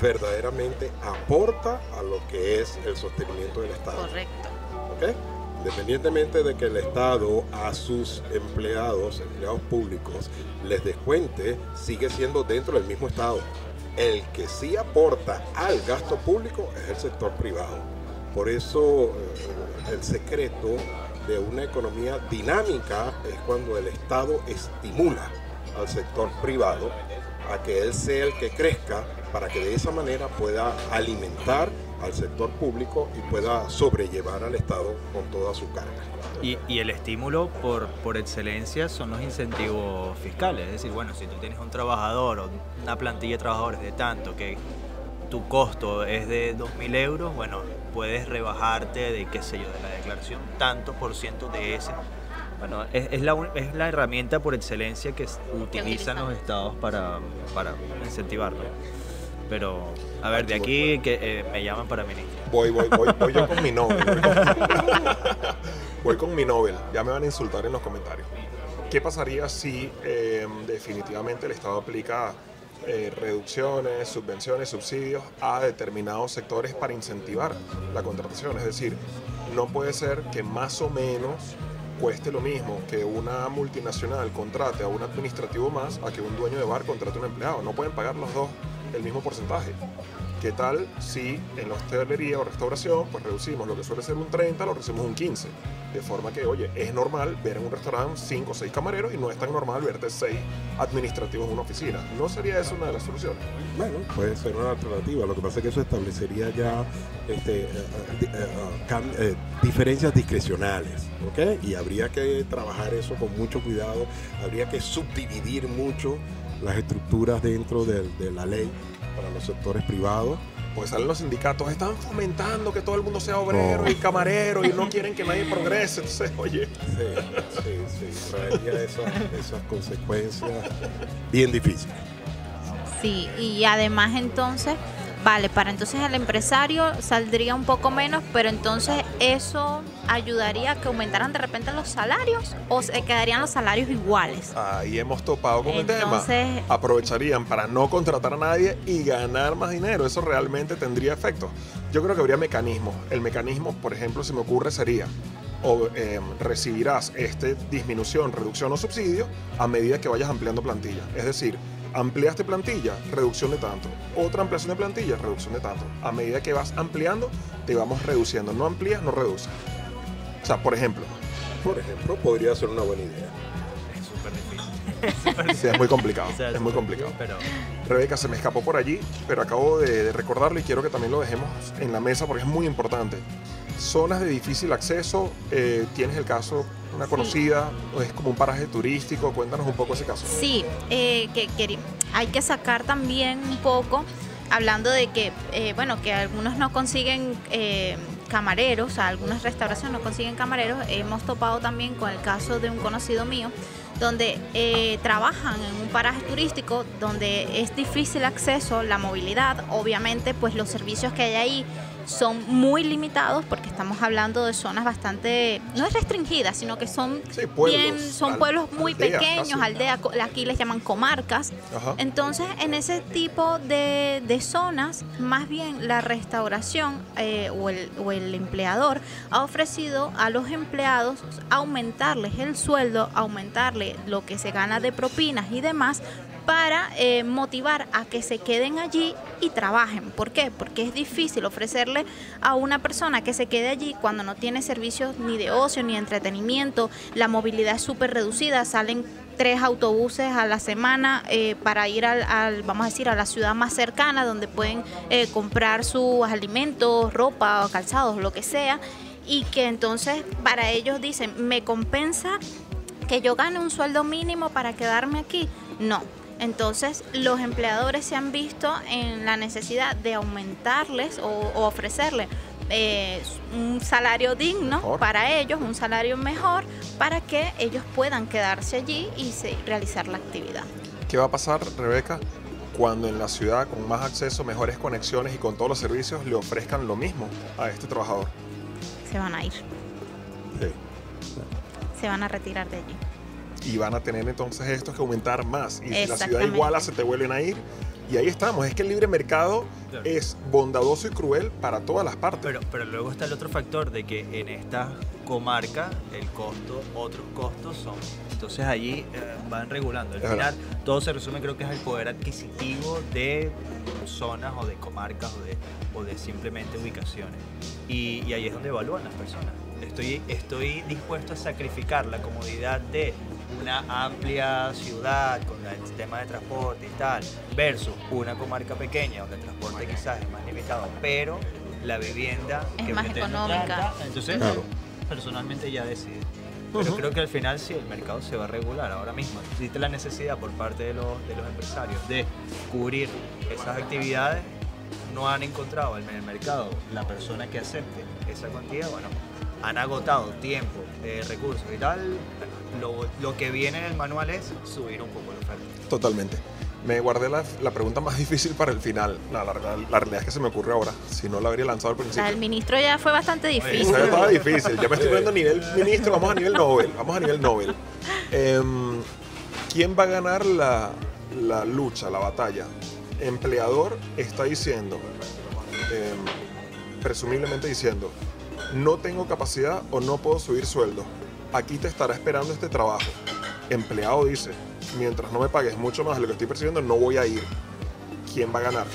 verdaderamente aporta a lo que es el sostenimiento del Estado. Correcto. ¿ok? Independientemente de que el Estado a sus empleados, empleados públicos, les descuente, sigue siendo dentro del mismo Estado. El que sí aporta al gasto público es el sector privado. Por eso eh, el secreto de una economía dinámica es cuando el Estado estimula al sector privado a que él sea el que crezca para que de esa manera pueda alimentar al sector público y pueda sobrellevar al Estado con toda su carga. Y, y el estímulo por, por excelencia son los incentivos fiscales. Es decir, bueno, si tú tienes un trabajador o una plantilla de trabajadores de tanto que tu costo es de 2.000 euros, bueno, puedes rebajarte de, qué sé yo, de la declaración tanto por ciento de ese. Bueno, es, es la, es la herramienta por excelencia que utilizan utilizan. los estados para, para incentivarlo. Pero, a ver, de aquí que eh, me llaman para ministro. Voy, voy, voy, voy yo con mi Nobel. Voy con, voy con mi Nobel. Ya me van a insultar en los comentarios. ¿Qué pasaría si eh, definitivamente el Estado aplica eh, reducciones, subvenciones, subsidios a determinados sectores para incentivar la contratación? Es decir, no puede ser que más o menos cueste lo mismo que una multinacional contrate a un administrativo más a que un dueño de bar contrate a un empleado. No pueden pagar los dos el mismo porcentaje. ¿Qué tal si en la hostelería o restauración pues reducimos lo que suele ser un 30, lo reducimos un 15? De forma que, oye, es normal ver en un restaurante 5 o 6 camareros y no es tan normal verte 6 administrativos en una oficina. ¿No sería eso una de las soluciones? Bueno, puede ser una alternativa. Lo que pasa es que eso establecería ya este, eh, eh, eh, diferencias discrecionales, ¿ok? Y habría que trabajar eso con mucho cuidado. Habría que subdividir mucho las estructuras dentro de la ley para los sectores privados. Pues salen los sindicatos, están fomentando que todo el mundo sea obrero y camarero y no quieren que nadie progrese. Entonces, oye, Sí, sí, sí, traería esas, esas consecuencias bien difíciles. Sí, y además entonces, vale, para entonces el empresario saldría un poco menos, pero entonces eso ayudaría a que aumentaran de repente los salarios o se quedarían los salarios iguales. ahí hemos topado con el Entonces- tema. Aprovecharían para no contratar a nadie y ganar más dinero. Eso realmente tendría efecto. Yo creo que habría mecanismos. El mecanismo, por ejemplo, se me ocurre sería o eh, recibirás este disminución, reducción o subsidio a medida que vayas ampliando plantilla. Es decir, ampliaste plantilla, reducción de tanto. Otra ampliación de plantilla, reducción de tanto. A medida que vas ampliando, te vamos reduciendo. No amplías, no reduces. O sea, por ejemplo, Por ejemplo, podría ser una buena idea. Es súper difícil. *laughs* sí, es muy complicado. O sea, es muy complicado. Pero Rebeca se me escapó por allí, pero acabo de, de recordarlo y quiero que también lo dejemos en la mesa porque es muy importante. Zonas de difícil acceso, eh, tienes el caso, una Sí. conocida, o es como un paraje turístico, cuéntanos un poco ese caso. Sí, eh, que, hay que sacar también un poco, hablando de que, eh, bueno, que algunos no consiguen eh, camareros, o sea, algunas restauraciones no consiguen camareros. Hemos topado también con el caso de un conocido mío, donde eh, trabajan en un paraje turístico donde es difícil acceso, la movilidad, obviamente, pues los servicios que hay ahí son muy limitados porque estamos hablando de zonas bastante, no es restringidas, sino que son Sí, pueblos, bien, son al- pueblos muy pequeños, aldeas, aquí les llaman comarcas. Ajá. Entonces, en ese tipo de, de zonas, más bien la restauración eh, o, el, o el empleador ha ofrecido a los empleados aumentarles el sueldo, aumentarle lo que se gana de propinas y demás para eh, motivar a que se queden allí y trabajen. ¿Por qué? Porque es difícil ofrecerle a una persona que se quede allí cuando no tiene servicios ni de ocio ni de entretenimiento, la movilidad es súper reducida, salen tres autobuses a la semana eh, para ir al, al, vamos a decir, a la ciudad más cercana donde pueden eh, comprar sus alimentos, ropa, calzados, lo que sea, y que entonces para ellos dicen, ¿me compensa que yo gane un sueldo mínimo para quedarme aquí? No. Entonces los empleadores se han visto en la necesidad de aumentarles o, o ofrecerles eh, un salario digno Mejor. para ellos, un salario mejor, para que ellos puedan quedarse allí y se- realizar la actividad. ¿Qué va a pasar, Rebeca, cuando en la ciudad, con más acceso, mejores conexiones y con todos los servicios, le ofrezcan lo mismo a este trabajador? Se van a ir, Sí. se van a retirar de allí. Y van a tener entonces estos que aumentar más. Y si la ciudad iguala, se te vuelven a ir. Y ahí estamos. Es que el libre mercado Claro. es bondadoso y cruel para todas las partes. Pero, pero luego está el otro factor de que en esta comarca el costo, otros costos son. Entonces allí eh, van regulando. Al final todo se resume creo que es el poder adquisitivo de zonas o de comarcas o de, o de simplemente ubicaciones. Y, y ahí es donde evalúan las personas. Estoy, estoy dispuesto a sacrificar la comodidad de una amplia ciudad con el sistema de transporte y tal, versus una comarca pequeña donde el transporte quizás es más limitado, pero la vivienda Es que más económica. Entonces, Claro. personalmente ya decide. Pero creo que al final sí, el mercado se va a regular ahora mismo. Existe la necesidad por parte de los, de los empresarios de cubrir esas actividades. No han encontrado en el mercado la persona que acepte esa cantidad. Bueno, han agotado tiempo, eh, recursos y tal. Lo, lo que viene en el manual es subir un poco la oferta. Totalmente. Me guardé la, la pregunta más *laughs* difícil para el final. La, la, la- la realidad es que se me ocurre ahora. Si no la habría lanzado al La principio. del ministro ya fue bastante difícil. Ya estaba difícil. Ya me estoy *laughs* poniendo a nivel ministro. Vamos a nivel Nobel. Vamos a nivel Nobel. Em, ¿Quién va a ganar la, la lucha, la batalla? Empleador está diciendo, em, presumiblemente diciendo, no tengo capacidad o no puedo subir sueldo. Aquí te estará esperando este trabajo. Empleado dice, mientras no me pagues mucho más de lo que estoy percibiendo, no voy a ir. ¿Quién va a ganar?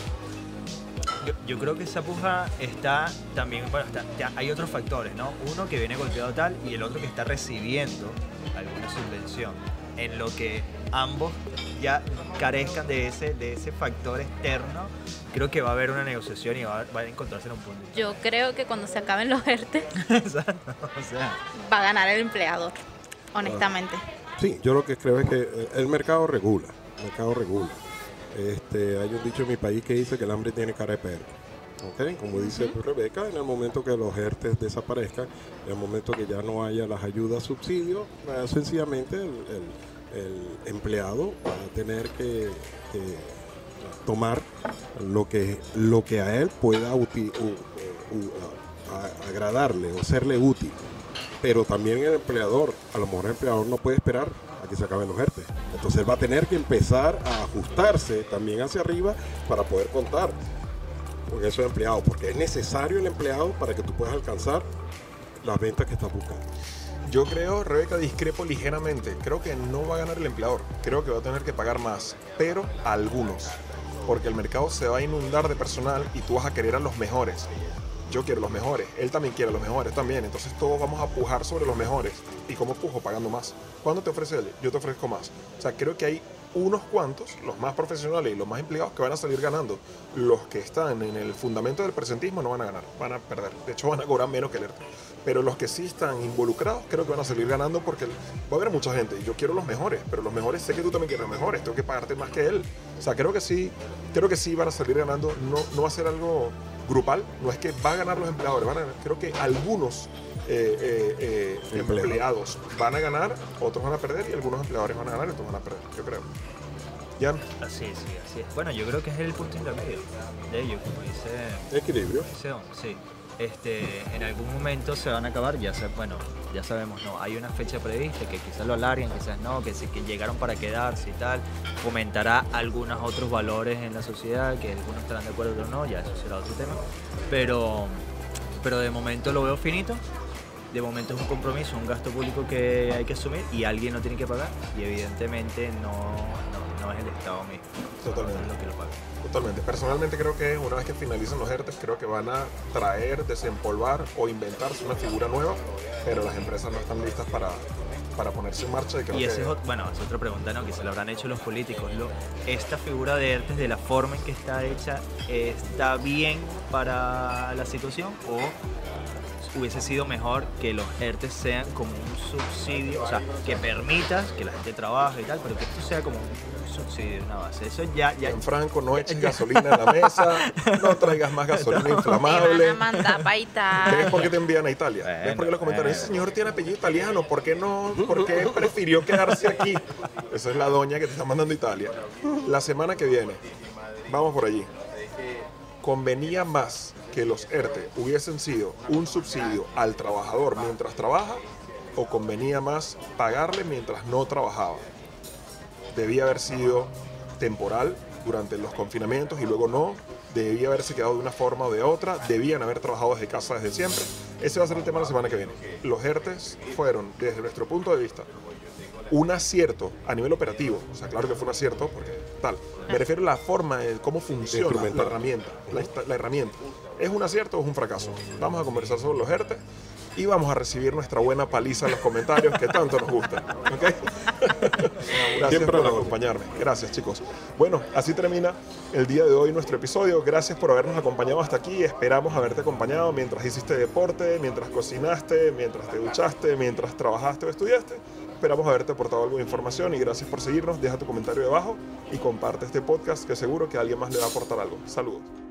Yo, creo que esa puja está también, bueno, ya hay otros factores, ¿no? Uno que viene golpeado tal y el otro que está recibiendo alguna subvención. En lo que ambos ya carezcan de ese, de ese factor externo, creo que va a haber una negociación y va a, va a encontrarse en un punto. Yo creo que cuando se acaben los ERTE *laughs* Exacto, o sea, va a ganar el empleador, honestamente. Sí, yo lo que creo es que eh, el mercado regula, el mercado regula. Este, hay un dicho en mi país que dice que el hambre tiene cara de perro. ¿ok? Como dice Rebeca, en el momento que los ERTES desaparezcan, en el momento que ya no haya las ayudas subsidios, eh, sencillamente el, el- el empleado va a tener que, tomar lo que, lo que a él pueda agradarle o serle útil pero también el empleador, a lo mejor el empleador no puede esperar a que se acaben los ERTE. Entonces él va a tener que empezar a ajustarse también hacia arriba para poder contar con esos empleados, porque es necesario el empleado para que tú puedas alcanzar las ventas que estás buscando. Yo creo, Rebeca, discrepo ligeramente. Creo que no va a ganar el empleador. Creo que va a tener que pagar más, pero algunos. Porque el mercado se va a inundar de personal y tú vas a querer a los mejores. Yo quiero los mejores, él también quiere los mejores también. Entonces todos vamos a pujar sobre los mejores. ¿Y cómo pujo? Pagando más. ¿Cuándo te ofrece él? Yo te ofrezco más. O sea, creo que hay unos cuantos, los más profesionales y los más empleados, que van a salir ganando. Los que están en el fundamento del presentismo no van a ganar, van a perder. De hecho, van a cobrar menos que el ERTE. Pero los que sí están involucrados, creo que van a salir ganando porque va a haber mucha gente. Y yo quiero los mejores, pero los mejores sé que tú también quieres los mejores. Tengo que pagarte más que él. O sea, creo que sí, creo que sí van a salir ganando. No, no va a ser algo grupal. No es que va a ganar los empleadores. Van a ganar- creo que algunos eh, eh, eh, Empleados. empleados van a ganar, otros van a perder y algunos empleadores van a ganar y otros van a perder. Yo creo. Jan. Así, sí, así es. Bueno, yo creo que es el punto intermedio de ello, como dice, Equilibrio. dice sí. Este, en algún momento se van a acabar, ya sabemos, no, hay una fecha prevista que quizás lo alarguen, quizás no, que, llegaron para quedarse y tal, fomentará algunos otros valores en la sociedad, que algunos estarán de acuerdo, otros no, ya eso será otro tema, pero, pero de momento lo veo finito, de momento es un compromiso, un gasto público que hay que asumir y alguien lo tiene que pagar y evidentemente no, no, no es el Estado mismo. Totalmente. lo que lo paga. Totalmente. Personalmente creo que una vez que finalicen los ERTES, creo que van a traer, desempolvar o inventarse una figura nueva, pero las empresas no están listas para, para ponerse en marcha y creo Y que... esa es, bueno, es otra pregunta ¿no? que se lo habrán hecho los políticos. Lo- ¿Esta figura de ERTES, de la forma en que está hecha, está bien para la situación o hubiese sido mejor que los ERTES sean como un subsidio, o sea, que permitas que la gente trabaje y tal, pero que esto sea como un subsidio, una base? Eso ya, ya, En Franco, no eches gasolina en la mesa, no traigas más gasolina *laughs* Te van inflamable. a mandar para ¿Ves Italia. por qué te envían a Italia? ¿Ves Bueno, por qué los comentarios? bueno. Ese señor tiene apellido italiano, ¿por qué no? ¿Por qué prefirió quedarse aquí? Esa es la doña que te está mandando a Italia. La semana que viene, vamos por allí. ¿Convenía más que los ERTE hubiesen sido un subsidio al trabajador mientras trabaja o convenía más pagarle mientras no trabajaba? Debía haber sido temporal durante los confinamientos y luego no. Debía haberse quedado de una forma o de otra. Debían haber trabajado desde casa desde siempre. Ese va a ser el tema la semana que viene. Los ERTES fueron, desde nuestro punto de vista, un acierto a nivel operativo. O sea, claro que fue un acierto, porque tal. Me refiero a la forma de cómo funciona la herramienta. La, la herramienta. ¿Es un acierto o es un fracaso? Vamos a conversar sobre los ERTE y vamos a recibir nuestra buena paliza en los comentarios que tanto nos gusta. ¿ok? *laughs* Gracias Siempre por acompañarme. Gracias, chicos. Bueno, así termina el día de hoy nuestro episodio. Gracias por habernos acompañado hasta aquí. Esperamos haberte acompañado mientras hiciste deporte, mientras cocinaste, mientras te duchaste, mientras trabajaste o estudiaste. Esperamos haberte aportado algo de información y gracias por seguirnos. Deja tu comentario debajo y comparte este podcast que seguro que a alguien más le va a aportar algo. Saludos.